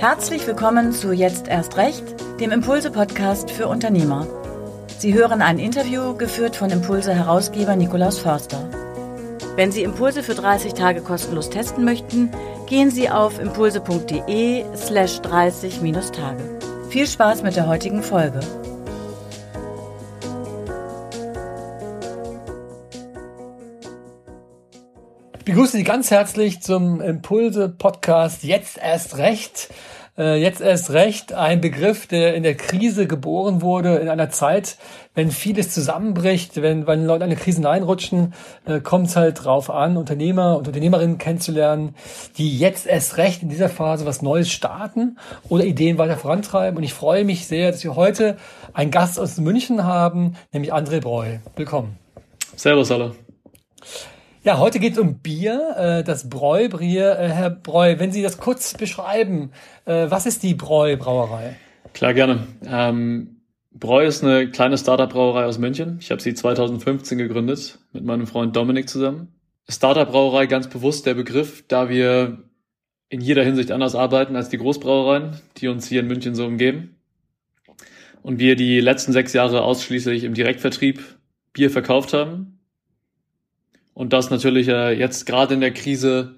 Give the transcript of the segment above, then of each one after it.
Herzlich willkommen zu Jetzt erst recht, dem Impulse-Podcast für Unternehmer. Sie hören ein Interview geführt von Impulse-Herausgeber Nikolaus Förster. Wenn Sie Impulse für 30 Tage kostenlos testen möchten, gehen Sie auf impulse.de slash 30-Tage. Viel Spaß mit der heutigen Folge. Ich begrüße Sie ganz herzlich zum Impulse-Podcast Jetzt erst recht. Äh, jetzt erst recht ein Begriff, der in der Krise geboren wurde, in einer Zeit, wenn vieles zusammenbricht, wenn, wenn Leute in eine Krise hineinrutschen, äh, kommt es halt drauf an, Unternehmer und Unternehmerinnen kennenzulernen, die jetzt erst recht in dieser Phase was Neues starten oder Ideen weiter vorantreiben. Und ich freue mich sehr, dass wir heute einen Gast aus München haben, nämlich André Breu. Willkommen. Servus alle. Ja, heute geht es um Bier, äh, das Bräubier. Äh, Herr Breu, wenn Sie das kurz beschreiben, äh, was ist die Breu Brauerei? Klar, gerne. Ähm, Breu ist eine kleine Startup-Brauerei aus München. Ich habe sie 2015 gegründet mit meinem Freund Dominik zusammen. Startup-Brauerei ganz bewusst der Begriff, da wir in jeder Hinsicht anders arbeiten als die Großbrauereien, die uns hier in München so umgeben. Und wir die letzten sechs Jahre ausschließlich im Direktvertrieb Bier verkauft haben und das natürlich äh, jetzt gerade in der Krise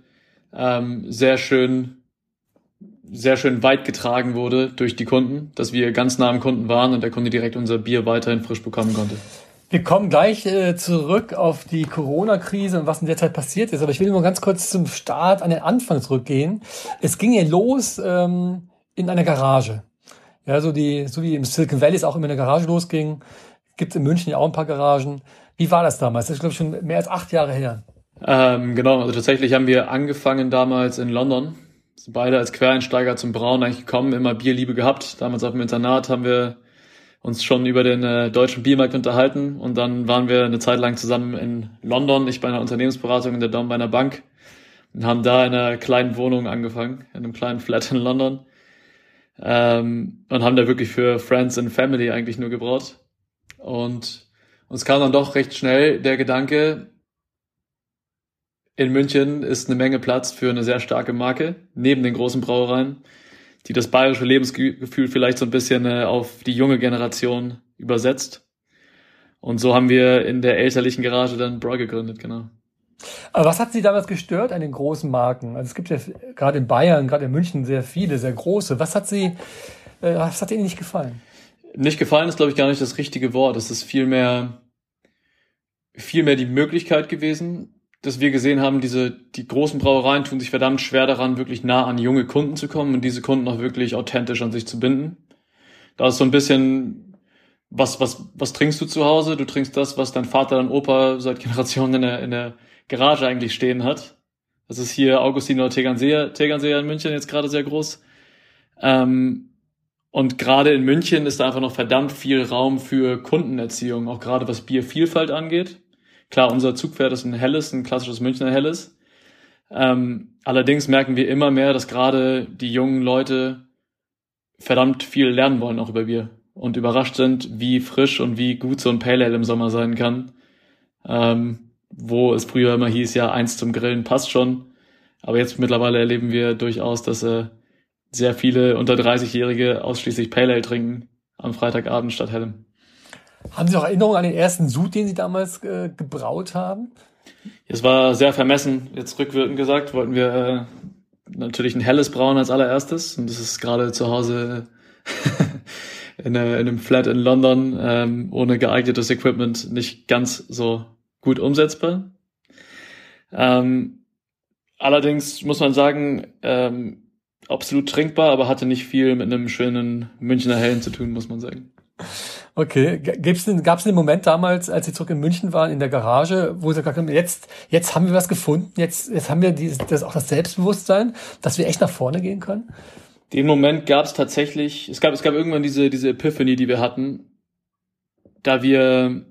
ähm, sehr schön sehr schön weit getragen wurde durch die Kunden, dass wir ganz nah am Kunden waren und der Kunde direkt unser Bier weiterhin frisch bekommen konnte. Wir kommen gleich äh, zurück auf die Corona-Krise und was in der Zeit passiert ist. Aber ich will nur ganz kurz zum Start an den Anfang zurückgehen. Es ging ja los ähm, in einer Garage. Ja, so, die, so wie im Silicon Valley es auch immer in der Garage losging, gibt es in München ja auch ein paar Garagen. Wie war das damals? Das ist, glaube ich, schon mehr als acht Jahre her. Ähm, genau, also tatsächlich haben wir angefangen damals in London. Sind beide als Quereinsteiger zum Brauen eigentlich gekommen, immer Bierliebe gehabt. Damals auf dem Internat haben wir uns schon über den äh, deutschen Biermarkt unterhalten und dann waren wir eine Zeit lang zusammen in London, ich bei einer Unternehmensberatung in der Dom bei einer Bank und haben da in einer kleinen Wohnung angefangen, in einem kleinen Flat in London ähm, und haben da wirklich für Friends and Family eigentlich nur gebraut und und es kam dann doch recht schnell der Gedanke, in München ist eine Menge Platz für eine sehr starke Marke, neben den großen Brauereien, die das bayerische Lebensgefühl vielleicht so ein bisschen äh, auf die junge Generation übersetzt. Und so haben wir in der elterlichen Garage dann Bräu gegründet, genau. Aber was hat Sie damals gestört an den großen Marken? Also es gibt ja gerade in Bayern, gerade in München sehr viele, sehr große. Was hat Sie, äh, was hat Ihnen nicht gefallen? Nicht gefallen ist, glaube ich, gar nicht das richtige Wort. Es ist vielmehr vielmehr die Möglichkeit gewesen, dass wir gesehen haben, diese, die großen Brauereien tun sich verdammt schwer daran, wirklich nah an junge Kunden zu kommen und diese Kunden auch wirklich authentisch an sich zu binden. Da ist so ein bisschen, was, was, was trinkst du zu Hause? Du trinkst das, was dein Vater, dein Opa seit Generationen in der, in der Garage eigentlich stehen hat. Das ist hier Augustiner Tegernseer, Tegernseer in München jetzt gerade sehr groß. Ähm, und gerade in München ist da einfach noch verdammt viel Raum für Kundenerziehung, auch gerade was Biervielfalt angeht. Klar, unser Zugpferd ist ein helles, ein klassisches Münchner helles. Ähm, allerdings merken wir immer mehr, dass gerade die jungen Leute verdammt viel lernen wollen auch über Bier und überrascht sind, wie frisch und wie gut so ein Pale Ale im Sommer sein kann. Ähm, wo es früher immer hieß, ja, eins zum Grillen passt schon. Aber jetzt mittlerweile erleben wir durchaus, dass äh, sehr viele unter 30-Jährige ausschließlich Pale Ale trinken am Freitagabend statt hellem. Haben Sie auch Erinnerungen an den ersten Sud, den Sie damals äh, gebraut haben? Es war sehr vermessen, jetzt rückwirkend gesagt, wollten wir äh, natürlich ein helles brauen als allererstes und das ist gerade zu Hause in, in, einem Flat in London ähm, ohne geeignetes Equipment nicht ganz so gut umsetzbar. Ähm, allerdings muss man sagen, ähm, absolut trinkbar, aber hatte nicht viel mit einem schönen Münchner Hellen zu tun, muss man sagen. Okay, gibt's denn, gab's einen Moment damals, als Sie zurück in München waren, in der Garage, wo Sie gesagt haben, jetzt, jetzt haben wir was gefunden, jetzt, jetzt haben wir dieses, das, auch das Selbstbewusstsein, dass wir echt nach vorne gehen können? Den Moment gab es tatsächlich, es gab, es gab irgendwann diese, diese Epiphany, die wir hatten, da wir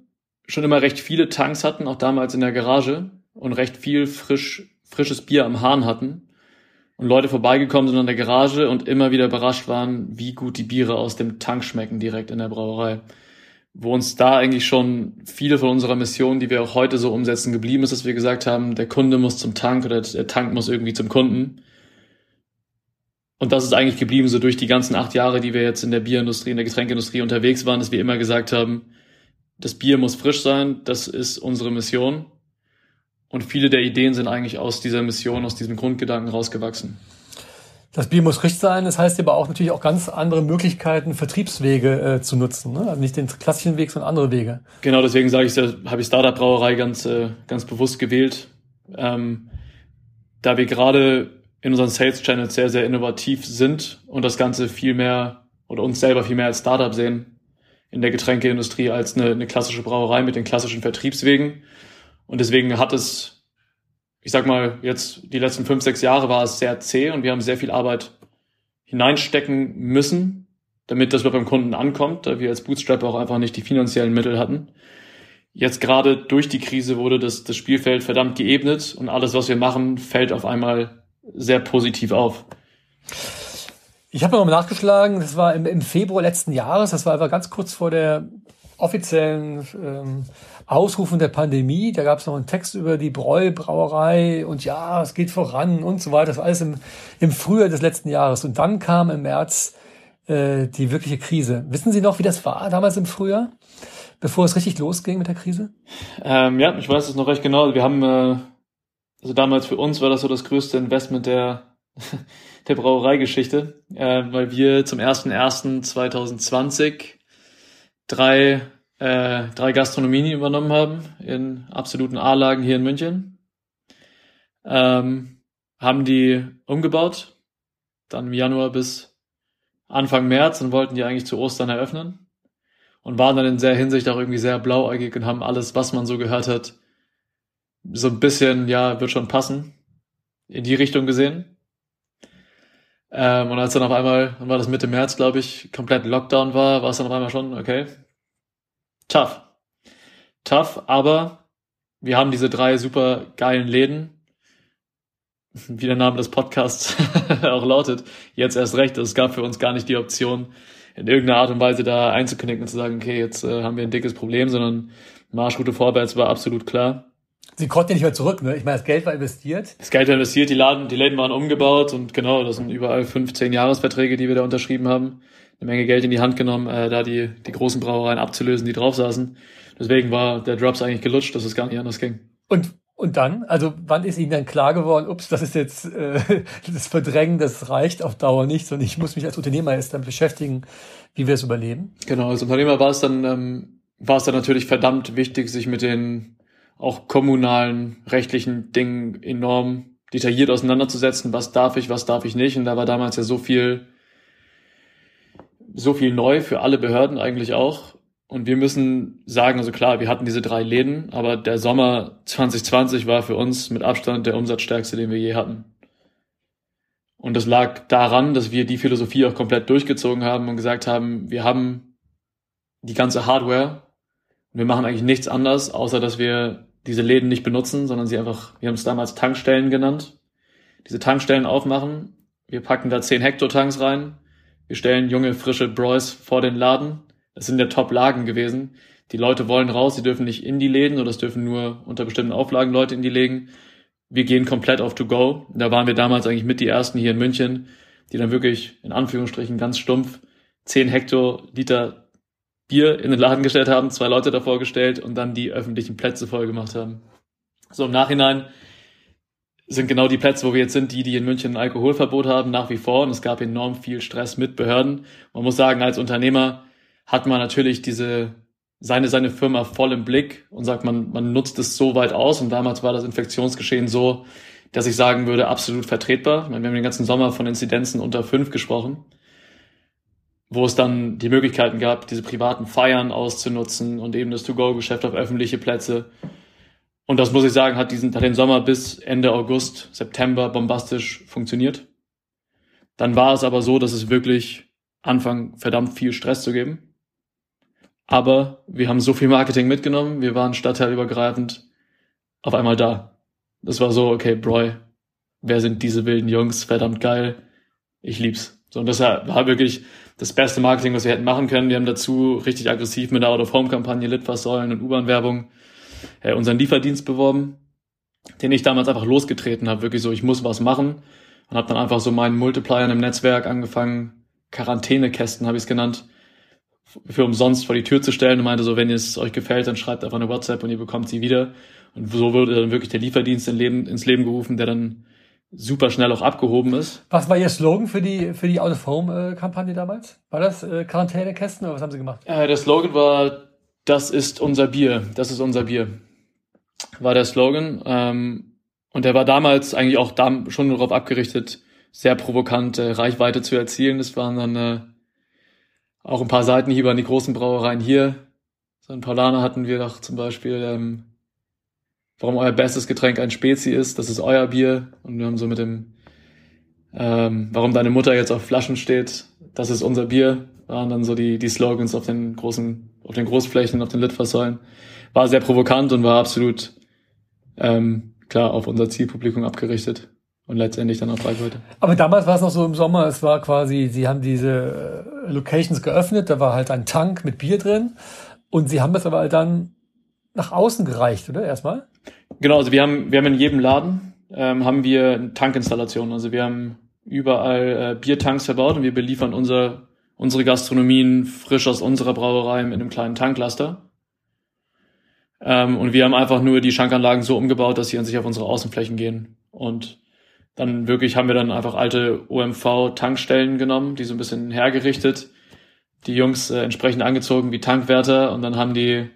schon immer recht viele Tanks hatten, auch damals in der Garage und recht viel frisch, frisches Bier am Hahn hatten und Leute vorbeigekommen sind an der Garage und immer wieder überrascht waren, wie gut die Biere aus dem Tank schmecken direkt in der Brauerei. Wo uns da eigentlich schon viele von unserer Mission, die wir auch heute so umsetzen, geblieben ist, dass wir gesagt haben, der Kunde muss zum Tank oder der Tank muss irgendwie zum Kunden. Und das ist eigentlich geblieben, so durch die ganzen acht Jahre, die wir jetzt in der Bierindustrie, in der Getränkeindustrie unterwegs waren, dass wir immer gesagt haben, das Bier muss frisch sein, das ist unsere Mission. Und viele der Ideen sind eigentlich aus dieser Mission, aus diesem Grundgedanken rausgewachsen. Das Bier muss frisch sein, das heißt aber auch natürlich auch ganz andere Möglichkeiten, Vertriebswege äh, zu nutzen. Ne? Also nicht den klassischen Weg, sondern andere Wege. Genau, deswegen sage ich, habe ich Startup Brauerei ganz, äh, ganz bewusst gewählt. Ähm, da wir gerade in unseren Sales Channels sehr, sehr innovativ sind und das Ganze viel mehr oder uns selber viel mehr als Startup sehen in der Getränkeindustrie als eine, eine klassische Brauerei mit den klassischen Vertriebswegen. Und deswegen hat es, ich sag mal, jetzt die letzten fünf, sechs Jahre war es sehr zäh und wir haben sehr viel Arbeit hineinstecken müssen, damit das beim Kunden ankommt, da wir als Bootstrap auch einfach nicht die finanziellen Mittel hatten. Jetzt gerade durch die Krise wurde das, das Spielfeld verdammt geebnet und alles, was wir machen, fällt auf einmal sehr positiv auf. Ich habe nochmal nachgeschlagen, das war im, im, Februar letzten Jahres, das war einfach ganz kurz vor der offiziellen ähm, Ausrufung der Pandemie. Da gab es noch einen Text über die Bräu-Brauerei und ja, es geht voran und so weiter. Das war alles im, im Frühjahr des letzten Jahres. Und dann kam im März äh, die wirkliche Krise. Wissen Sie noch, wie das war damals im Frühjahr, bevor es richtig losging mit der Krise? Ähm, ja, ich weiß es noch recht genau. Wir haben äh also damals für uns war das so das größte Investment der, der Brauereigeschichte, äh, weil wir zum 01.01.2020 drei, äh, drei Gastronomien übernommen haben in absoluten A-Lagen hier in München. Ähm, haben die umgebaut, dann im Januar bis Anfang März und wollten die eigentlich zu Ostern eröffnen und waren dann in sehr Hinsicht auch irgendwie sehr blauäugig und haben alles, was man so gehört hat, so ein bisschen, ja, wird schon passen, in die Richtung gesehen. Ähm, und als dann auf einmal, dann war das Mitte März, glaube ich, komplett Lockdown war, war es dann auf einmal schon, okay, tough. Tough, aber wir haben diese drei super geilen Läden, wie der Name des Podcasts auch lautet, jetzt erst recht. Es gab für uns gar nicht die Option, in irgendeiner Art und Weise da einzuknicken und zu sagen, okay, jetzt äh, haben wir ein dickes Problem, sondern Marschroute vorwärts war absolut klar. Sie konnten ja nicht mehr zurück, ne? Ich meine, das Geld war investiert. Das Geld war investiert, die Laden, die Läden waren umgebaut und genau, das sind überall 15 Jahresverträge, die wir da unterschrieben haben. Eine Menge Geld in die Hand genommen, äh, da die, die großen Brauereien abzulösen, die drauf saßen. Deswegen war der Drops eigentlich gelutscht, dass es gar nicht anders ging. Und und dann, also wann ist Ihnen dann klar geworden, ups, das ist jetzt äh, das Verdrängen, das reicht auf Dauer nicht, sondern ich muss mich als Unternehmer jetzt damit beschäftigen, wie wir es überleben? Genau, als Unternehmer war es dann, ähm, war es dann natürlich verdammt wichtig, sich mit den auch kommunalen, rechtlichen Dingen enorm detailliert auseinanderzusetzen, was darf ich, was darf ich nicht. Und da war damals ja so viel, so viel neu für alle Behörden eigentlich auch. Und wir müssen sagen, also klar, wir hatten diese drei Läden, aber der Sommer 2020 war für uns mit Abstand der umsatzstärkste, den wir je hatten. Und das lag daran, dass wir die Philosophie auch komplett durchgezogen haben und gesagt haben, wir haben die ganze Hardware und wir machen eigentlich nichts anders, außer dass wir diese Läden nicht benutzen, sondern sie einfach, wir haben es damals Tankstellen genannt, diese Tankstellen aufmachen. Wir packen da 10 Hektotanks rein. Wir stellen junge, frische Bräus vor den Laden. Das sind ja Top-Lagen gewesen. Die Leute wollen raus, sie dürfen nicht in die Läden oder es dürfen nur unter bestimmten Auflagen Leute in die Läden. Wir gehen komplett auf To-Go. Da waren wir damals eigentlich mit die ersten hier in München, die dann wirklich in Anführungsstrichen ganz stumpf 10 Hektoliter Bier in den Laden gestellt haben, zwei Leute davor gestellt und dann die öffentlichen Plätze voll gemacht haben. So im Nachhinein sind genau die Plätze, wo wir jetzt sind, die, die in München ein Alkoholverbot haben, nach wie vor. Und es gab enorm viel Stress mit Behörden. Man muss sagen, als Unternehmer hat man natürlich diese, seine, seine Firma voll im Blick und sagt, man, man nutzt es so weit aus. Und damals war das Infektionsgeschehen so, dass ich sagen würde, absolut vertretbar. wir haben den ganzen Sommer von Inzidenzen unter fünf gesprochen wo es dann die Möglichkeiten gab, diese privaten Feiern auszunutzen und eben das To-Go-Geschäft auf öffentliche Plätze. Und das muss ich sagen, hat diesen, hat den Sommer bis Ende August, September bombastisch funktioniert. Dann war es aber so, dass es wirklich anfang verdammt viel Stress zu geben. Aber wir haben so viel Marketing mitgenommen, wir waren stadtteilübergreifend auf einmal da. Das war so, okay, Broy, wer sind diese wilden Jungs? Verdammt geil. Ich lieb's. So, und das war wirklich das beste Marketing, was wir hätten machen können. Wir haben dazu richtig aggressiv mit der Out-of-Home-Kampagne, Litfaßsäulen und U-Bahn-Werbung äh, unseren Lieferdienst beworben, den ich damals einfach losgetreten habe. Wirklich so, ich muss was machen. und habe dann einfach so meinen Multiplier im Netzwerk angefangen, Quarantänekästen habe ich es genannt, für umsonst vor die Tür zu stellen und meinte so, wenn es euch gefällt, dann schreibt einfach eine WhatsApp und ihr bekommt sie wieder. Und so wurde dann wirklich der Lieferdienst in Leben, ins Leben gerufen, der dann super schnell auch abgehoben ist. Was war Ihr Slogan für die, für die Out-of-Home-Kampagne damals? War das äh, Quarantänekästen oder was haben Sie gemacht? Äh, der Slogan war, das ist unser Bier, das ist unser Bier, war der Slogan. Ähm, und der war damals eigentlich auch schon darauf abgerichtet, sehr provokante Reichweite zu erzielen. Das waren dann äh, auch ein paar Seitenhiebe an die großen Brauereien hier. So ein Paulaner hatten wir doch zum Beispiel, ähm, warum euer bestes Getränk ein Spezi ist, das ist euer Bier. Und wir haben so mit dem, ähm, warum deine Mutter jetzt auf Flaschen steht, das ist unser Bier, waren dann so die, die Slogans auf den großen, auf den Großflächen, auf den Litfaßsäulen. War sehr provokant und war absolut, ähm, klar, auf unser Zielpublikum abgerichtet und letztendlich dann auf Reichweite. Aber damals war es noch so im Sommer, es war quasi, sie haben diese äh, Locations geöffnet, da war halt ein Tank mit Bier drin und sie haben das aber halt dann nach außen gereicht, oder? Erstmal? Genau, also wir haben, wir haben in jedem Laden ähm, haben wir Tankinstallationen. Also wir haben überall äh, Biertanks verbaut und wir beliefern unser, unsere Gastronomien frisch aus unserer Brauerei mit einem kleinen Tanklaster. Ähm, und wir haben einfach nur die Schankanlagen so umgebaut, dass sie an sich auf unsere Außenflächen gehen. Und dann wirklich haben wir dann einfach alte OMV-Tankstellen genommen, die so ein bisschen hergerichtet, die Jungs äh, entsprechend angezogen wie Tankwärter und dann haben die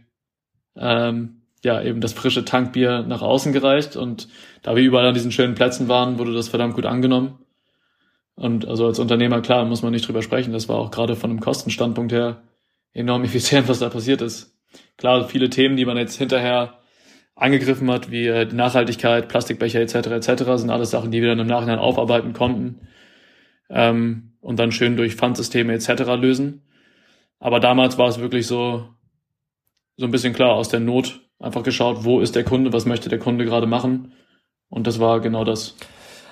ähm, ja eben das frische Tankbier nach außen gereicht und da wir überall an diesen schönen Plätzen waren, wurde das verdammt gut angenommen. Und also als Unternehmer, klar, muss man nicht drüber sprechen. Das war auch gerade von einem Kostenstandpunkt her enorm effizient, was da passiert ist. Klar, viele Themen, die man jetzt hinterher angegriffen hat, wie äh, die Nachhaltigkeit, Plastikbecher etc. etc. sind alles Sachen, die wir dann im Nachhinein aufarbeiten konnten ähm, und dann schön durch Pfandsysteme etc. lösen. Aber damals war es wirklich so so ein bisschen klar aus der Not einfach geschaut, wo ist der Kunde, was möchte der Kunde gerade machen und das war genau das.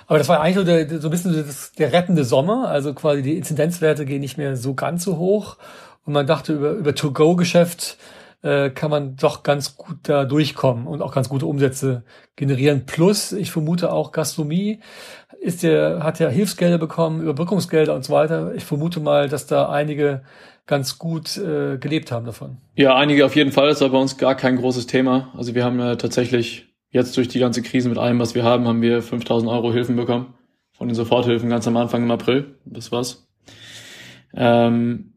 Aber das war eigentlich so, der, so ein bisschen das, der rettende Sommer, also quasi die Inzidenzwerte gehen nicht mehr so ganz so hoch und man dachte über über To-Go-Geschäft äh, kann man doch ganz gut da durchkommen und auch ganz gute Umsätze generieren. Plus, ich vermute auch Gastronomie ist ja, hat ja Hilfsgelder bekommen, Überbrückungsgelder und so weiter. Ich vermute mal, dass da einige ganz gut äh, gelebt haben davon. Ja, einige auf jeden Fall. Das war bei uns gar kein großes Thema. Also wir haben äh, tatsächlich jetzt durch die ganze Krise mit allem, was wir haben, haben wir 5000 Euro Hilfen bekommen. Von den Soforthilfen ganz am Anfang im April. Das war's. Ähm,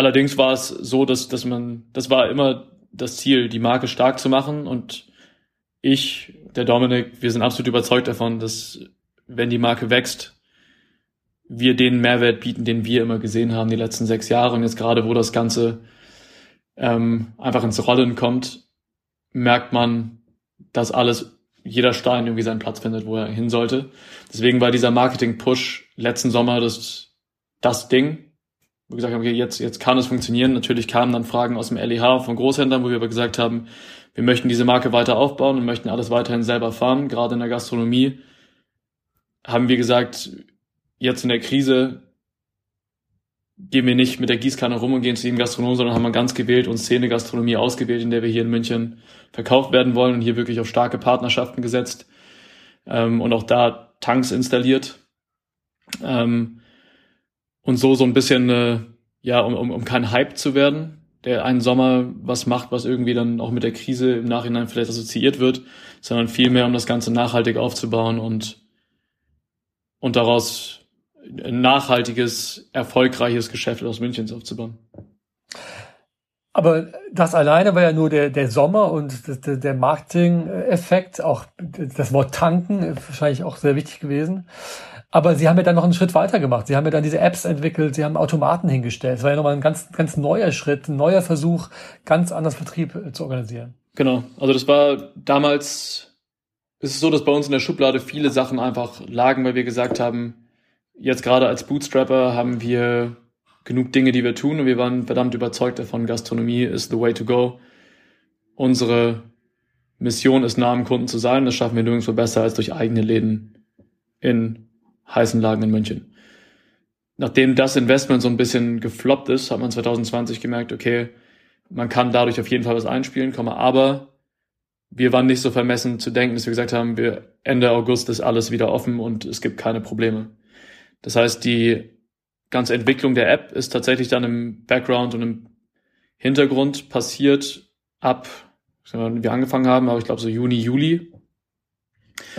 Allerdings war es so, dass, dass man, das war immer das Ziel, die Marke stark zu machen und ich, der Dominik, wir sind absolut überzeugt davon, dass wenn die Marke wächst, wir den Mehrwert bieten, den wir immer gesehen haben die letzten sechs Jahre und jetzt gerade, wo das Ganze ähm, einfach ins Rollen kommt, merkt man, dass alles, jeder Stein irgendwie seinen Platz findet, wo er hin sollte. Deswegen war dieser Marketing-Push letzten Sommer das, das Ding wir gesagt haben, okay, jetzt, jetzt kann es funktionieren. Natürlich kamen dann Fragen aus dem LEH von Großhändlern, wo wir aber gesagt haben, wir möchten diese Marke weiter aufbauen und möchten alles weiterhin selber fahren. Gerade in der Gastronomie haben wir gesagt, jetzt in der Krise gehen wir nicht mit der Gießkanne rum und gehen zu jedem Gastronom, sondern haben wir ganz gewählt und Szene-Gastronomie ausgewählt, in der wir hier in München verkauft werden wollen und hier wirklich auf starke Partnerschaften gesetzt ähm, und auch da Tanks installiert. Ähm, und so so ein bisschen, äh, ja, um, um, um kein Hype zu werden, der einen Sommer was macht, was irgendwie dann auch mit der Krise im Nachhinein vielleicht assoziiert wird, sondern vielmehr um das Ganze nachhaltig aufzubauen und, und daraus ein nachhaltiges, erfolgreiches Geschäft aus Münchens aufzubauen. Aber das alleine war ja nur der, der Sommer und der, der Marketing-Effekt, auch das Wort tanken, wahrscheinlich auch sehr wichtig gewesen. Aber sie haben ja dann noch einen Schritt weiter gemacht. Sie haben ja dann diese Apps entwickelt, sie haben Automaten hingestellt. Es war ja nochmal ein ganz, ganz neuer Schritt, ein neuer Versuch, ganz anders Vertrieb äh, zu organisieren. Genau. Also das war damals, ist es so, dass bei uns in der Schublade viele Sachen einfach lagen, weil wir gesagt haben, jetzt gerade als Bootstrapper haben wir genug Dinge, die wir tun und wir waren verdammt überzeugt davon, Gastronomie ist the way to go. Unsere Mission ist nah am Kunden zu sein. Das schaffen wir nirgendwo besser als durch eigene Läden in heißen Lagen in München. Nachdem das Investment so ein bisschen gefloppt ist, hat man 2020 gemerkt, okay, man kann dadurch auf jeden Fall was einspielen, aber wir waren nicht so vermessen zu denken, dass wir gesagt haben, wir Ende August ist alles wieder offen und es gibt keine Probleme. Das heißt, die ganze Entwicklung der App ist tatsächlich dann im Background und im Hintergrund passiert ab, wie wir angefangen haben, aber ich glaube so Juni, Juli.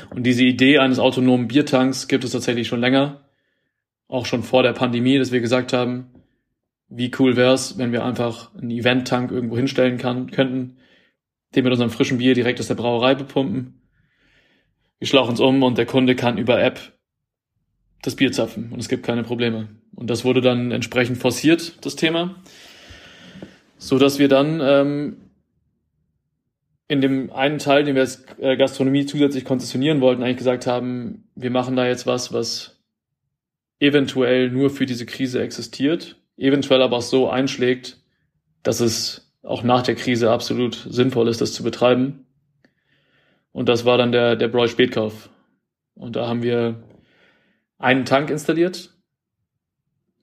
Und diese Idee eines autonomen Biertanks gibt es tatsächlich schon länger, auch schon vor der Pandemie, dass wir gesagt haben, wie cool wäre es, wenn wir einfach einen Event-Tank irgendwo hinstellen kann, könnten, den mit unserem frischen Bier direkt aus der Brauerei bepumpen. Wir schlauchen uns um und der Kunde kann über App das Bier zapfen und es gibt keine Probleme. Und das wurde dann entsprechend forciert, das Thema, so dass wir dann ähm, in dem einen Teil, den wir als äh, Gastronomie zusätzlich konzessionieren wollten, eigentlich gesagt haben, wir machen da jetzt was, was eventuell nur für diese Krise existiert, eventuell aber auch so einschlägt, dass es auch nach der Krise absolut sinnvoll ist, das zu betreiben. Und das war dann der, der Bräu Spätkauf. Und da haben wir einen Tank installiert.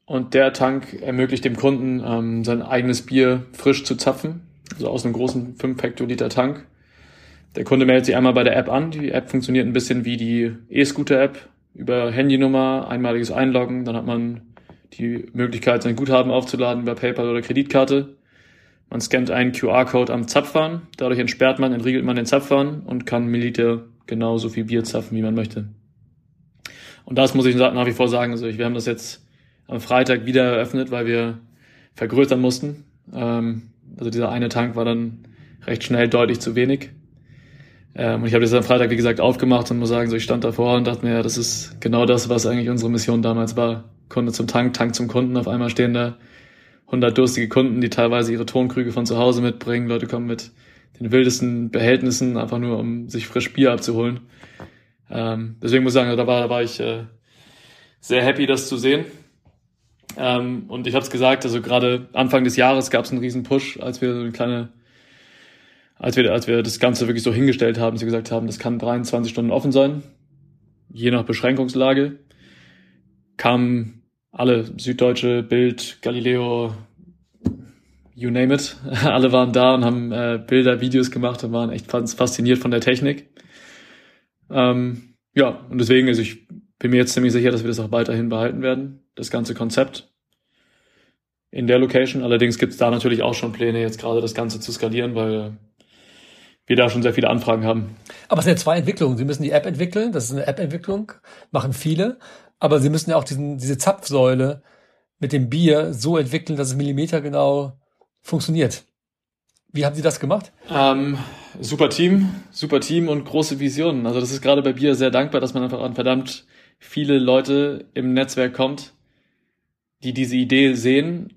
Und der Tank ermöglicht dem Kunden, ähm, sein eigenes Bier frisch zu zapfen. Also aus einem großen 5 Hektoliter Tank. Der Kunde meldet sich einmal bei der App an. Die App funktioniert ein bisschen wie die E-Scooter-App. Über Handynummer, einmaliges Einloggen. Dann hat man die Möglichkeit, sein Guthaben aufzuladen über PayPal oder Kreditkarte. Man scannt einen QR-Code am Zapfhahn, dadurch entsperrt man, entriegelt man den Zapfhahn und kann Milliliter genauso viel Bier zapfen, wie man möchte. Und das muss ich nach wie vor sagen. Also wir haben das jetzt am Freitag wieder eröffnet, weil wir vergrößern mussten. Ähm, also dieser eine Tank war dann recht schnell deutlich zu wenig. Ähm, und ich habe das am Freitag, wie gesagt, aufgemacht und muss sagen, so ich stand davor und dachte mir, ja, das ist genau das, was eigentlich unsere Mission damals war. Kunde zum Tank, Tank zum Kunden. Auf einmal stehen da 100 durstige Kunden, die teilweise ihre Tonkrüge von zu Hause mitbringen. Leute kommen mit den wildesten Behältnissen, einfach nur um sich frisch Bier abzuholen. Ähm, deswegen muss ich sagen, da war, da war ich äh, sehr happy, das zu sehen. Ähm, und ich habe es gesagt, also gerade Anfang des Jahres gab es einen riesen Push, als wir so eine kleine, als wir, als wir das Ganze wirklich so hingestellt haben, wir gesagt haben, das kann 23 Stunden offen sein, je nach Beschränkungslage, kam alle Süddeutsche, Bild, Galileo, you name it, alle waren da und haben äh, Bilder, Videos gemacht und waren echt fasziniert von der Technik. Ähm, ja, und deswegen, also ich bin mir jetzt ziemlich sicher, dass wir das auch weiterhin behalten werden, das ganze Konzept in der Location. Allerdings gibt es da natürlich auch schon Pläne, jetzt gerade das Ganze zu skalieren, weil wir da schon sehr viele Anfragen haben. Aber es sind ja zwei Entwicklungen. Sie müssen die App entwickeln, das ist eine App-Entwicklung, machen viele. Aber sie müssen ja auch diesen, diese Zapfsäule mit dem Bier so entwickeln, dass es millimetergenau funktioniert. Wie haben Sie das gemacht? Ähm, super Team, super Team und große Visionen. Also das ist gerade bei Bier sehr dankbar, dass man einfach an verdammt viele Leute im Netzwerk kommt, die diese Idee sehen,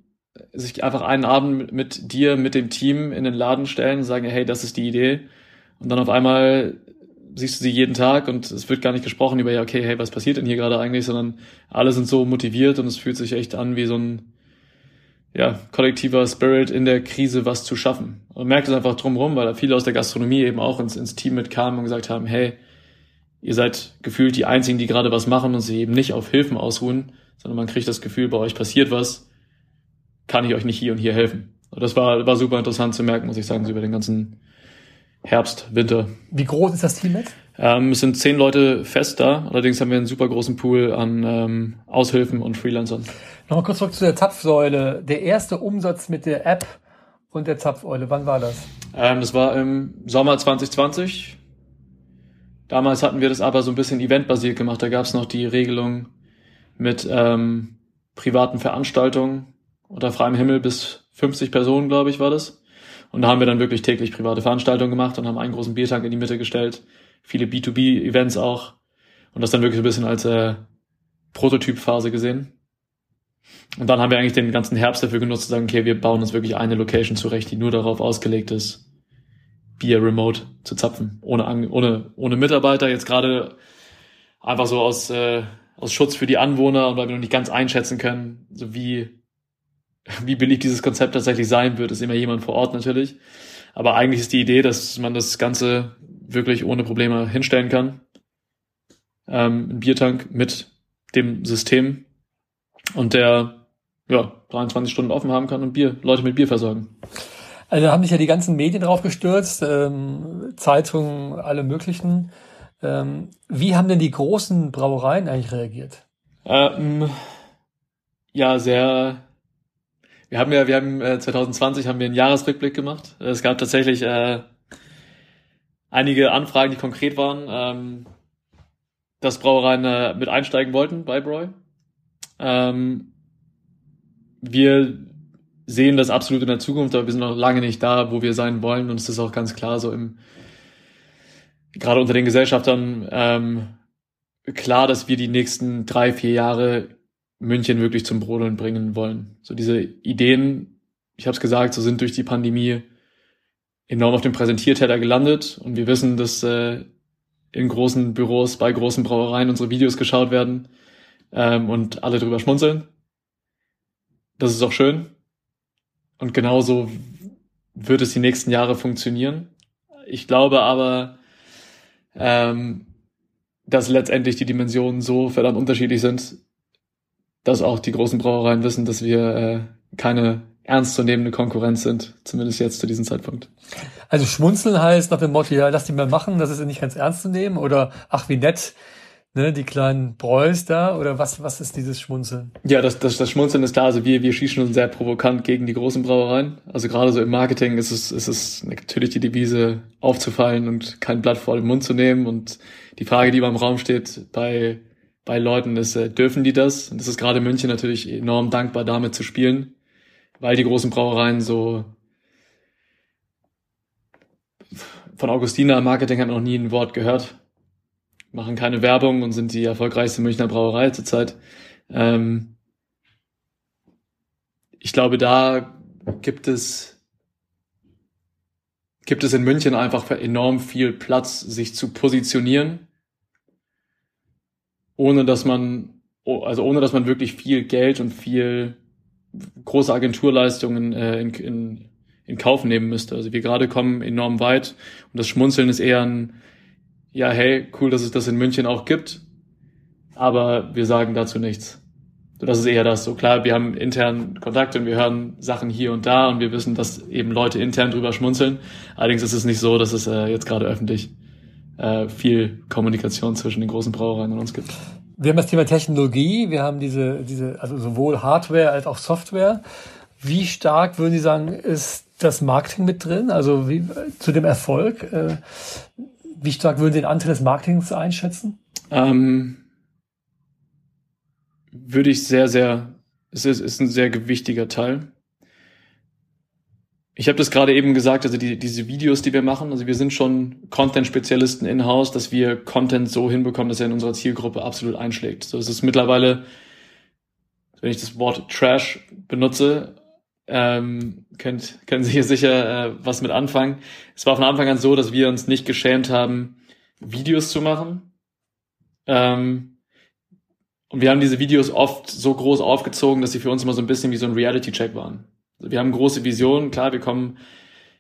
sich einfach einen Abend mit dir, mit dem Team in den Laden stellen und sagen, hey, das ist die Idee. Und dann auf einmal siehst du sie jeden Tag und es wird gar nicht gesprochen über, ja, okay, hey, was passiert denn hier gerade eigentlich, sondern alle sind so motiviert und es fühlt sich echt an wie so ein, ja, kollektiver Spirit in der Krise was zu schaffen. Und man merkt es einfach drumherum, weil da viele aus der Gastronomie eben auch ins, ins Team mitkamen und gesagt haben, hey, ihr seid gefühlt die Einzigen, die gerade was machen und sie eben nicht auf Hilfen ausruhen, sondern man kriegt das Gefühl, bei euch passiert was, kann ich euch nicht hier und hier helfen. Und das war, war super interessant zu merken, muss ich sagen, so über den ganzen Herbst, Winter. Wie groß ist das Team jetzt? Ähm, es sind zehn Leute fest da. Allerdings haben wir einen super großen Pool an ähm, Aushilfen und Freelancern. Nochmal kurz zurück zu der Zapfsäule. Der erste Umsatz mit der App und der Zapfeule, wann war das? Ähm, das war im Sommer 2020. Damals hatten wir das aber so ein bisschen eventbasiert gemacht. Da gab es noch die Regelung mit ähm, privaten Veranstaltungen unter freiem Himmel bis 50 Personen, glaube ich, war das. Und da haben wir dann wirklich täglich private Veranstaltungen gemacht und haben einen großen Biertank in die Mitte gestellt, viele B2B-Events auch und das dann wirklich so ein bisschen als äh, Prototypphase gesehen. Und dann haben wir eigentlich den ganzen Herbst dafür genutzt, zu sagen, okay, wir bauen uns wirklich eine Location zurecht, die nur darauf ausgelegt ist, Bier remote zu zapfen, ohne, ohne, ohne Mitarbeiter, jetzt gerade einfach so aus, äh, aus Schutz für die Anwohner und weil wir noch nicht ganz einschätzen können, so wie wie beliebt dieses Konzept tatsächlich sein wird, ist immer jemand vor Ort natürlich. Aber eigentlich ist die Idee, dass man das Ganze wirklich ohne Probleme hinstellen kann. Ähm, ein Biertank mit dem System und der ja 23 Stunden offen haben kann und Bier, Leute mit Bier versorgen. Also haben sich ja die ganzen Medien drauf gestürzt, ähm, Zeitungen, alle möglichen. Ähm, wie haben denn die großen Brauereien eigentlich reagiert? Ähm, ja, sehr. Wir haben ja, wir haben äh, 2020 haben wir einen Jahresrückblick gemacht. Es gab tatsächlich äh, einige Anfragen, die konkret waren, ähm, dass Brauereien äh, mit einsteigen wollten bei Broy. Ähm, wir sehen das absolut in der Zukunft, aber wir sind noch lange nicht da, wo wir sein wollen. Und es ist auch ganz klar so im, gerade unter den Gesellschaftern, ähm, klar, dass wir die nächsten drei, vier Jahre München wirklich zum Brodeln bringen wollen. So diese Ideen, ich habe es gesagt, so sind durch die Pandemie enorm auf dem Präsentierteller gelandet und wir wissen, dass äh, in großen Büros, bei großen Brauereien unsere Videos geschaut werden ähm, und alle drüber schmunzeln. Das ist auch schön. Und genauso wird es die nächsten Jahre funktionieren. Ich glaube aber, ähm, dass letztendlich die Dimensionen so verdammt unterschiedlich sind, dass auch die großen Brauereien wissen, dass wir äh, keine ernstzunehmende Konkurrenz sind, zumindest jetzt zu diesem Zeitpunkt. Also schmunzeln heißt nach dem Motto, ja, lass die mal machen, das ist nicht ganz ernst zu nehmen oder ach, wie nett, ne, die kleinen Bräus da oder was, was ist dieses Schmunzeln? Ja, das, das, das Schmunzeln ist da, also wir, wir schießen uns sehr provokant gegen die großen Brauereien. Also gerade so im Marketing ist es, ist es natürlich die Devise aufzufallen und kein Blatt vor den Mund zu nehmen und die Frage, die immer im Raum steht bei bei Leuten ist, äh, dürfen die das? Und das ist gerade München natürlich enorm dankbar, damit zu spielen, weil die großen Brauereien so von Augustina im Marketing hat noch nie ein Wort gehört, machen keine Werbung und sind die erfolgreichste Münchner Brauerei zurzeit. Ähm ich glaube, da gibt es gibt es in München einfach enorm viel Platz, sich zu positionieren ohne dass man, also ohne dass man wirklich viel Geld und viel große Agenturleistungen äh, in, in, in Kauf nehmen müsste. Also wir gerade kommen enorm weit und das Schmunzeln ist eher ein, ja, hey, cool, dass es das in München auch gibt, aber wir sagen dazu nichts. So, das ist eher das. So klar, wir haben intern Kontakt und wir hören Sachen hier und da und wir wissen, dass eben Leute intern drüber schmunzeln. Allerdings ist es nicht so, dass es äh, jetzt gerade öffentlich äh, viel Kommunikation zwischen den großen Brauereien und uns gibt. Wir haben das Thema Technologie, wir haben diese, diese, also sowohl Hardware als auch Software. Wie stark würden Sie sagen, ist das Marketing mit drin? Also wie, zu dem Erfolg? Äh, wie stark würden Sie den Anteil des Marketings einschätzen? Ähm, würde ich sehr, sehr, es ist, ist ein sehr gewichtiger Teil. Ich habe das gerade eben gesagt, also die, diese Videos, die wir machen, also wir sind schon Content-Spezialisten in-house, dass wir Content so hinbekommen, dass er in unserer Zielgruppe absolut einschlägt. So es ist mittlerweile, wenn ich das Wort Trash benutze, ähm, könnt, können Sie hier sicher äh, was mit anfangen. Es war von Anfang an so, dass wir uns nicht geschämt haben, Videos zu machen. Ähm, und wir haben diese Videos oft so groß aufgezogen, dass sie für uns immer so ein bisschen wie so ein Reality-Check waren. Wir haben große Visionen, klar, wir kommen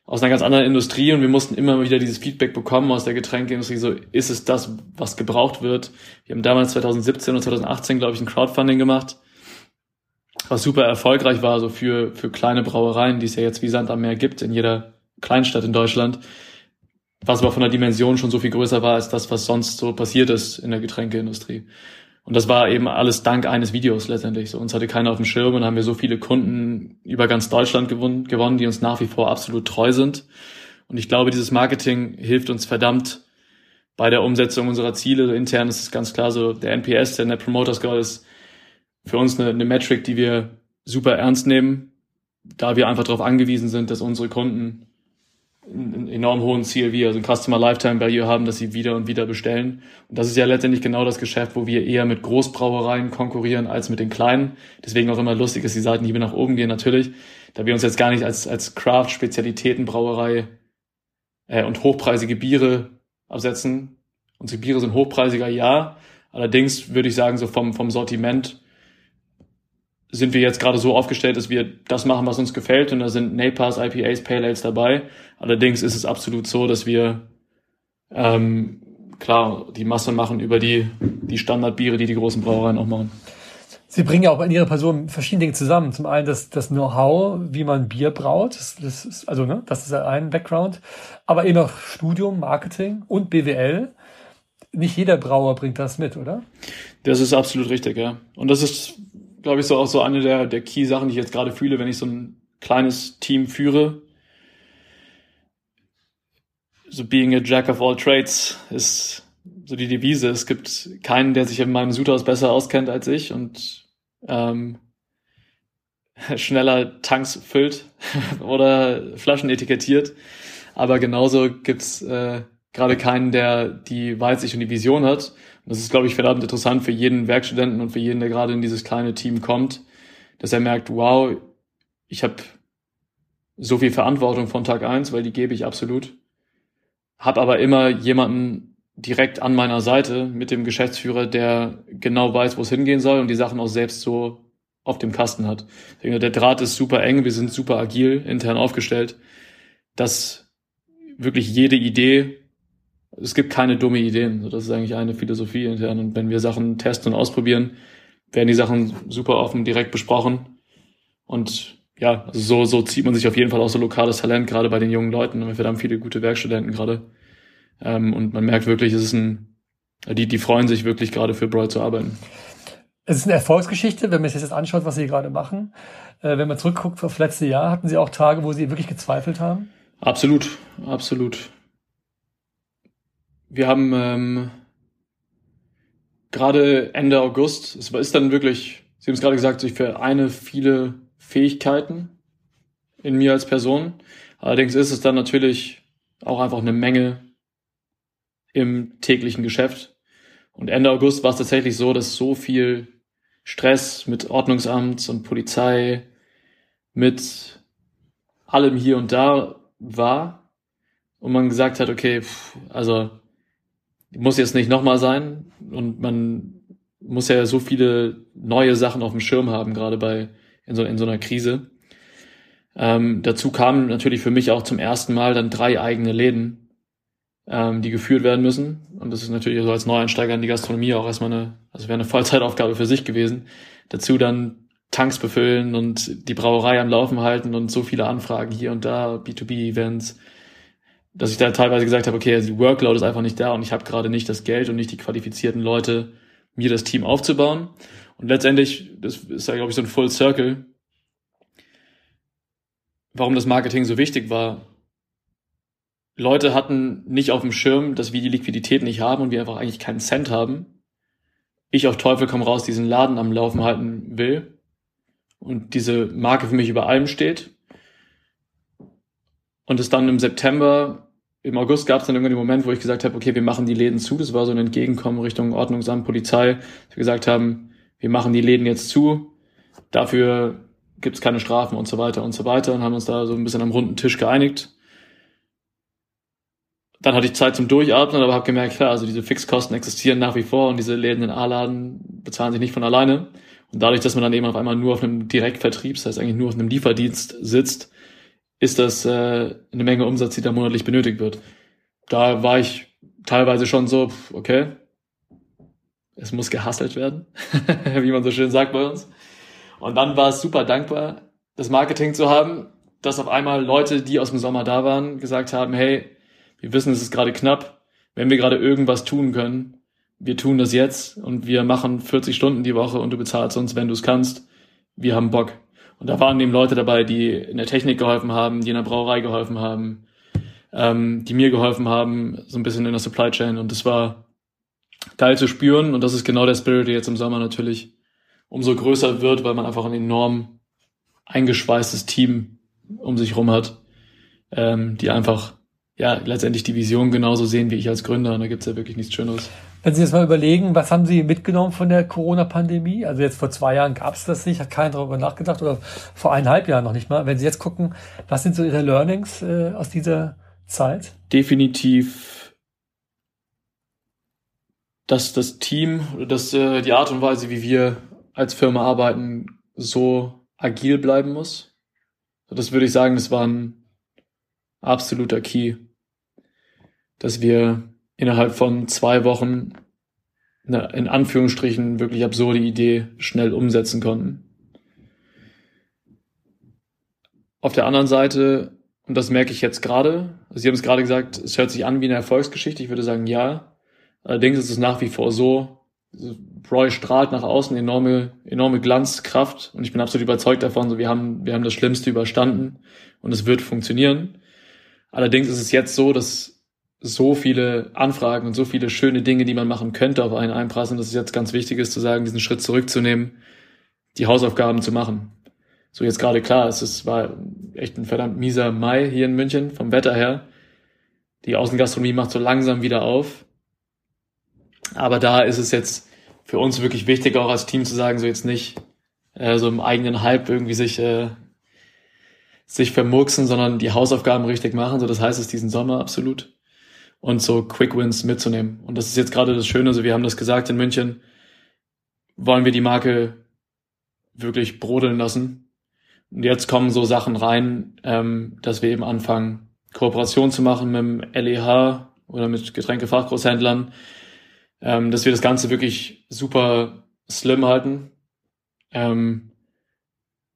aus einer ganz anderen Industrie und wir mussten immer wieder dieses Feedback bekommen aus der Getränkeindustrie, so ist es das, was gebraucht wird. Wir haben damals 2017 und 2018, glaube ich, ein Crowdfunding gemacht, was super erfolgreich war, so für, für kleine Brauereien, die es ja jetzt wie Sand am Meer gibt in jeder Kleinstadt in Deutschland, was aber von der Dimension schon so viel größer war als das, was sonst so passiert ist in der Getränkeindustrie. Und das war eben alles dank eines Videos letztendlich. So, uns hatte keiner auf dem Schirm und haben wir so viele Kunden über ganz Deutschland gewonnen, gewonnen, die uns nach wie vor absolut treu sind. Und ich glaube, dieses Marketing hilft uns verdammt bei der Umsetzung unserer Ziele. Intern ist es ganz klar so, der NPS, der Net Promoter Score ist für uns eine, eine Metric, die wir super ernst nehmen, da wir einfach darauf angewiesen sind, dass unsere Kunden einen enorm hohen CLV, also ein Customer Lifetime Value haben, dass sie wieder und wieder bestellen. Und das ist ja letztendlich genau das Geschäft, wo wir eher mit Großbrauereien konkurrieren als mit den kleinen. Deswegen auch immer lustig, dass die Seitenhiebe nach oben gehen, natürlich. Da wir uns jetzt gar nicht als, als Craft-Spezialitätenbrauerei äh, und hochpreisige Biere absetzen. Unsere Biere sind hochpreisiger, ja. Allerdings würde ich sagen, so vom, vom Sortiment sind wir jetzt gerade so aufgestellt, dass wir das machen, was uns gefällt. Und da sind NAPAs, IPAs, Pale Ales dabei. Allerdings ist es absolut so, dass wir ähm, klar die Masse machen über die, die Standardbiere, die die großen Brauereien auch machen. Sie bringen ja auch in Ihrer Person verschiedene Dinge zusammen. Zum einen das, das Know-how, wie man Bier braut. Das, das ist, also, ne, das ist ein Background. Aber eben auch Studium, Marketing und BWL. Nicht jeder Brauer bringt das mit, oder? Das ist absolut richtig, ja. Und das ist, glaube ich, so auch so eine der, der Key-Sachen, die ich jetzt gerade fühle, wenn ich so ein kleines Team führe. So being a jack of all trades ist so die Devise. Es gibt keinen, der sich in meinem Sudhaus besser auskennt als ich und ähm, schneller Tanks füllt oder Flaschen etikettiert. Aber genauso gibt's äh, gerade keinen, der die Weitsicht und die Vision hat. Und das ist, glaube ich, verdammt interessant für jeden Werkstudenten und für jeden, der gerade in dieses kleine Team kommt, dass er merkt, wow, ich habe so viel Verantwortung von Tag eins, weil die gebe ich absolut. Hab aber immer jemanden direkt an meiner Seite mit dem Geschäftsführer, der genau weiß, wo es hingehen soll und die Sachen auch selbst so auf dem Kasten hat. Der Draht ist super eng, wir sind super agil intern aufgestellt, dass wirklich jede Idee, es gibt keine dumme Ideen. Das ist eigentlich eine Philosophie intern. Und wenn wir Sachen testen und ausprobieren, werden die Sachen super offen direkt besprochen. Und ja, also so, so zieht man sich auf jeden Fall auch so lokales Talent, gerade bei den jungen Leuten. Wir haben viele gute Werkstudenten gerade. Ähm, und man merkt wirklich, es ist ein, die, die freuen sich wirklich gerade für Broad zu arbeiten. Es ist eine Erfolgsgeschichte, wenn man sich das anschaut, was Sie gerade machen. Äh, wenn man zurückguckt auf letzte Jahr, hatten Sie auch Tage, wo Sie wirklich gezweifelt haben? Absolut, absolut. Wir haben ähm, gerade Ende August, es ist dann wirklich, Sie haben es gerade gesagt, ich vereine viele Fähigkeiten in mir als Person. Allerdings ist es dann natürlich auch einfach eine Menge im täglichen Geschäft. Und Ende August war es tatsächlich so, dass so viel Stress mit Ordnungsamt und Polizei, mit allem hier und da war und man gesagt hat, okay, pff, also muss jetzt nicht nochmal sein und man muss ja so viele neue Sachen auf dem Schirm haben, gerade bei in so, in so einer Krise. Ähm, dazu kamen natürlich für mich auch zum ersten Mal dann drei eigene Läden, ähm, die geführt werden müssen. Und das ist natürlich so als Neueinsteiger in die Gastronomie auch erstmal eine, also wäre eine Vollzeitaufgabe für sich gewesen. Dazu dann Tanks befüllen und die Brauerei am Laufen halten und so viele Anfragen hier und da, B2B-Events, dass ich da teilweise gesagt habe, okay, die Workload ist einfach nicht da und ich habe gerade nicht das Geld und nicht die qualifizierten Leute, mir das Team aufzubauen. Und letztendlich, das ist ja, glaube ich, so ein Full Circle, warum das Marketing so wichtig war, Leute hatten nicht auf dem Schirm, dass wir die Liquidität nicht haben und wir einfach eigentlich keinen Cent haben. Ich auf Teufel komm raus diesen Laden am Laufen halten will und diese Marke für mich über allem steht. Und es dann im September, im August gab es dann irgendwann den Moment, wo ich gesagt habe, okay, wir machen die Läden zu. Das war so ein Entgegenkommen Richtung Ordnungsamt, Polizei. Wir gesagt haben, wir machen die Läden jetzt zu. Dafür gibt es keine Strafen und so weiter und so weiter und haben uns da so ein bisschen am runden Tisch geeinigt dann hatte ich Zeit zum Durchatmen, aber habe gemerkt, klar, also diese Fixkosten existieren nach wie vor und diese Läden in A-Laden bezahlen sich nicht von alleine. Und dadurch, dass man dann eben auf einmal nur auf einem Direktvertrieb, das heißt eigentlich nur auf einem Lieferdienst sitzt, ist das äh, eine Menge Umsatz, die da monatlich benötigt wird. Da war ich teilweise schon so, okay, es muss gehasselt werden, wie man so schön sagt bei uns. Und dann war es super dankbar, das Marketing zu haben, dass auf einmal Leute, die aus dem Sommer da waren, gesagt haben, hey, wir wissen, es ist gerade knapp. Wenn wir gerade irgendwas tun können, wir tun das jetzt und wir machen 40 Stunden die Woche und du bezahlst uns, wenn du es kannst. Wir haben Bock. Und da waren eben Leute dabei, die in der Technik geholfen haben, die in der Brauerei geholfen haben, ähm, die mir geholfen haben, so ein bisschen in der Supply Chain. Und das war geil zu spüren. Und das ist genau der Spirit, der jetzt im Sommer natürlich umso größer wird, weil man einfach ein enorm eingeschweißtes Team um sich rum hat, ähm, die einfach ja, letztendlich die Vision genauso sehen wie ich als Gründer. Und da gibt's ja wirklich nichts Schöneres. Wenn Sie jetzt mal überlegen, was haben Sie mitgenommen von der Corona-Pandemie? Also jetzt vor zwei Jahren gab's das nicht, hat keiner darüber nachgedacht oder vor eineinhalb Jahren noch nicht mal. Wenn Sie jetzt gucken, was sind so Ihre Learnings äh, aus dieser Zeit? Definitiv, dass das Team, dass äh, die Art und Weise, wie wir als Firma arbeiten, so agil bleiben muss. Das würde ich sagen, das war ein absoluter Key dass wir innerhalb von zwei Wochen eine in Anführungsstrichen wirklich absurde Idee schnell umsetzen konnten. Auf der anderen Seite, und das merke ich jetzt gerade, also Sie haben es gerade gesagt, es hört sich an wie eine Erfolgsgeschichte. Ich würde sagen, ja. Allerdings ist es nach wie vor so, Roy strahlt nach außen enorme, enorme Glanzkraft und ich bin absolut überzeugt davon, so wir haben, wir haben das Schlimmste überstanden und es wird funktionieren. Allerdings ist es jetzt so, dass so viele Anfragen und so viele schöne Dinge, die man machen könnte, auf einen einprassen, dass es jetzt ganz wichtig ist, zu sagen, diesen Schritt zurückzunehmen, die Hausaufgaben zu machen. So jetzt gerade klar, es ist, war echt ein verdammt mieser Mai hier in München, vom Wetter her. Die Außengastronomie macht so langsam wieder auf. Aber da ist es jetzt für uns wirklich wichtig, auch als Team zu sagen, so jetzt nicht äh, so im eigenen Hype irgendwie sich, äh, sich vermurksen, sondern die Hausaufgaben richtig machen. So, das heißt es diesen Sommer absolut. Und so Quick Wins mitzunehmen. Und das ist jetzt gerade das Schöne, so wir haben das gesagt in München, wollen wir die Marke wirklich brodeln lassen. Und jetzt kommen so Sachen rein, ähm, dass wir eben anfangen, Kooperation zu machen mit dem LEH oder mit Getränkefachgroßhändlern, ähm, dass wir das Ganze wirklich super slim halten. Ähm,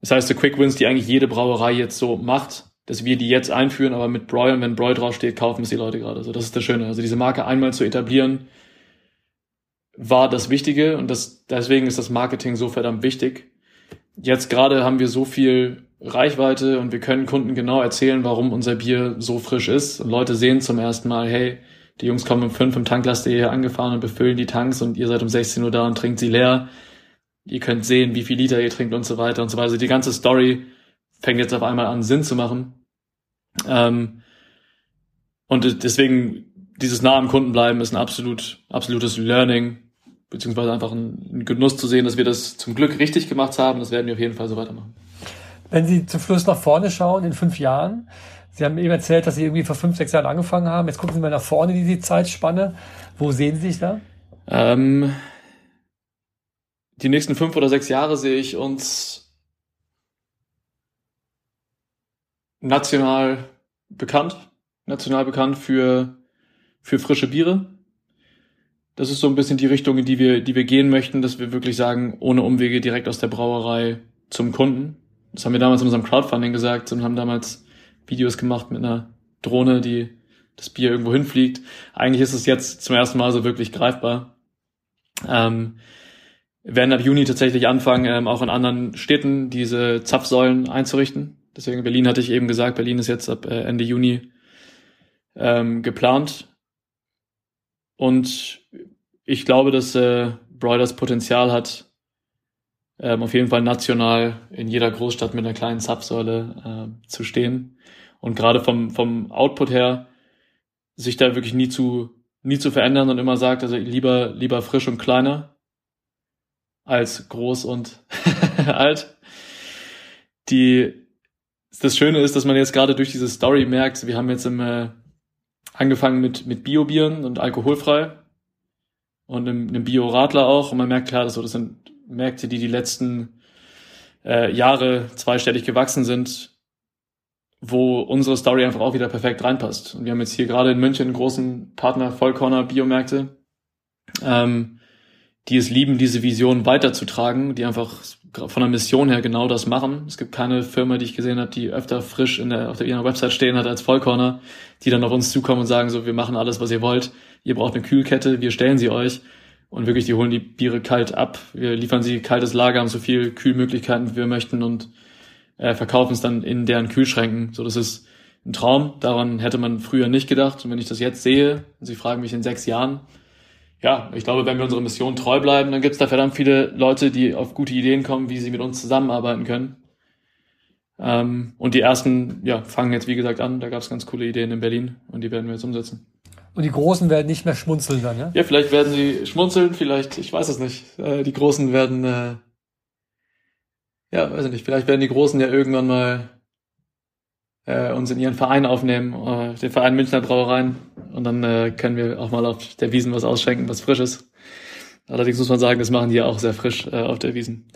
das heißt, so Quick Wins, die eigentlich jede Brauerei jetzt so macht, dass wir die jetzt einführen, aber mit Broy und wenn Broy draufsteht, kaufen es die Leute gerade. Also das ist das Schöne. Also diese Marke einmal zu etablieren, war das Wichtige und das, deswegen ist das Marketing so verdammt wichtig. Jetzt gerade haben wir so viel Reichweite und wir können Kunden genau erzählen, warum unser Bier so frisch ist. Und Leute sehen zum ersten Mal, hey, die Jungs kommen um fünf im Tanklast hier angefahren und befüllen die Tanks und ihr seid um 16 Uhr da und trinkt sie leer. Ihr könnt sehen, wie viel Liter ihr trinkt und so weiter und so weiter. Also die ganze Story fängt jetzt auf einmal an, Sinn zu machen. Ähm, und deswegen dieses nah am Kunden bleiben ist ein absolut, absolutes Learning, beziehungsweise einfach ein, Genuss zu sehen, dass wir das zum Glück richtig gemacht haben. Das werden wir auf jeden Fall so weitermachen. Wenn Sie zum Schluss nach vorne schauen, in fünf Jahren, Sie haben eben erzählt, dass Sie irgendwie vor fünf, sechs Jahren angefangen haben. Jetzt gucken Sie mal nach vorne, diese Zeitspanne. Wo sehen Sie sich da? Ähm, die nächsten fünf oder sechs Jahre sehe ich uns national bekannt, national bekannt für, für frische Biere. Das ist so ein bisschen die Richtung, in die wir, die wir gehen möchten, dass wir wirklich sagen, ohne Umwege direkt aus der Brauerei zum Kunden. Das haben wir damals in unserem Crowdfunding gesagt und haben damals Videos gemacht mit einer Drohne, die das Bier irgendwo hinfliegt. Eigentlich ist es jetzt zum ersten Mal so wirklich greifbar. Ähm, werden ab Juni tatsächlich anfangen, ähm, auch in anderen Städten diese Zapfsäulen einzurichten. Deswegen Berlin hatte ich eben gesagt, Berlin ist jetzt ab äh, Ende Juni ähm, geplant. Und ich glaube, dass äh, Broilers Potenzial hat, ähm, auf jeden Fall national in jeder Großstadt mit einer kleinen Zapfsäule äh, zu stehen. Und gerade vom, vom Output her sich da wirklich nie zu, nie zu verändern und immer sagt, also lieber, lieber frisch und kleiner als groß und alt. Die, das Schöne ist, dass man jetzt gerade durch diese Story merkt, wir haben jetzt im, äh, angefangen mit, mit Bio-Bieren und alkoholfrei und einem, einem Bio-Radler auch und man merkt klar, dass so, das sind Märkte, die die letzten äh, Jahre zweistellig gewachsen sind, wo unsere Story einfach auch wieder perfekt reinpasst. Und wir haben jetzt hier gerade in München einen großen Partner, Vollkorner Biomärkte, ähm, die es lieben, diese Vision weiterzutragen, die einfach von der Mission her genau das machen. Es gibt keine Firma, die ich gesehen habe, die öfter frisch in der, auf der, ihrer Website stehen hat als Vollkorner, die dann auf uns zukommen und sagen so, wir machen alles, was ihr wollt. Ihr braucht eine Kühlkette, wir stellen sie euch. Und wirklich, die holen die Biere kalt ab. Wir liefern sie kaltes Lager, haben so viel Kühlmöglichkeiten, wie wir möchten und äh, verkaufen es dann in deren Kühlschränken. So, das ist ein Traum. Daran hätte man früher nicht gedacht. Und wenn ich das jetzt sehe, und Sie fragen mich in sechs Jahren, ja, ich glaube, wenn wir unserer Mission treu bleiben, dann gibt es da verdammt viele Leute, die auf gute Ideen kommen, wie sie mit uns zusammenarbeiten können. Ähm, und die ersten, ja, fangen jetzt wie gesagt an. Da gab es ganz coole Ideen in Berlin und die werden wir jetzt umsetzen. Und die Großen werden nicht mehr schmunzeln dann, ja? Ja, vielleicht werden sie schmunzeln, vielleicht, ich weiß es nicht. Äh, die Großen werden, äh, ja, weiß ich nicht, vielleicht werden die Großen ja irgendwann mal äh, uns in ihren Verein aufnehmen, äh, den Verein Münchner Brauereien. Und dann äh, können wir auch mal auf der Wiesen was ausschenken, was Frisches. Allerdings muss man sagen, das machen die ja auch sehr frisch äh, auf der Wiesen.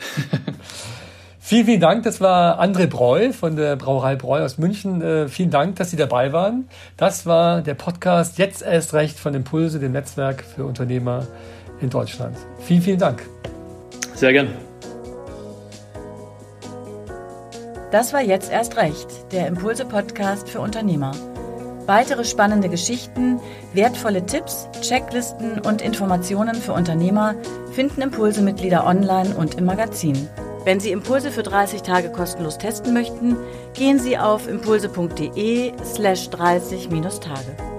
Vielen, vielen Dank. Das war André Breu von der Brauerei Breu aus München. Äh, vielen Dank, dass Sie dabei waren. Das war der Podcast Jetzt erst recht von Impulse, dem Netzwerk für Unternehmer in Deutschland. Vielen, vielen Dank. Sehr gern. Das war jetzt erst recht, der Impulse-Podcast für Unternehmer. Weitere spannende Geschichten, wertvolle Tipps, Checklisten und Informationen für Unternehmer finden Impulse-Mitglieder online und im Magazin. Wenn Sie Impulse für 30 Tage kostenlos testen möchten, gehen Sie auf impulse.de slash 30-Tage.